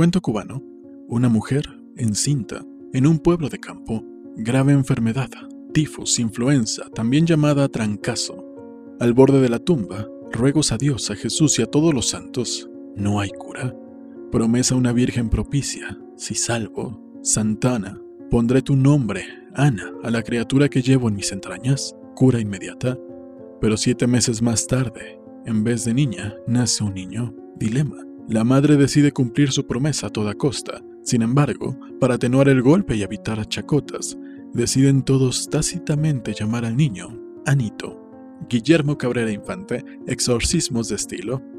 Cuento cubano. Una mujer, encinta, en un pueblo de campo, grave enfermedad, tifus, influenza, también llamada trancazo. Al borde de la tumba, ruegos a Dios, a Jesús y a todos los santos, no hay cura. Promesa una virgen propicia, si salvo, Santana, pondré tu nombre, Ana, a la criatura que llevo en mis entrañas, cura inmediata. Pero siete meses más tarde, en vez de niña, nace un niño. Dilema. La madre decide cumplir su promesa a toda costa. Sin embargo, para atenuar el golpe y evitar chacotas, deciden todos tácitamente llamar al niño Anito. Guillermo Cabrera Infante, Exorcismos de estilo,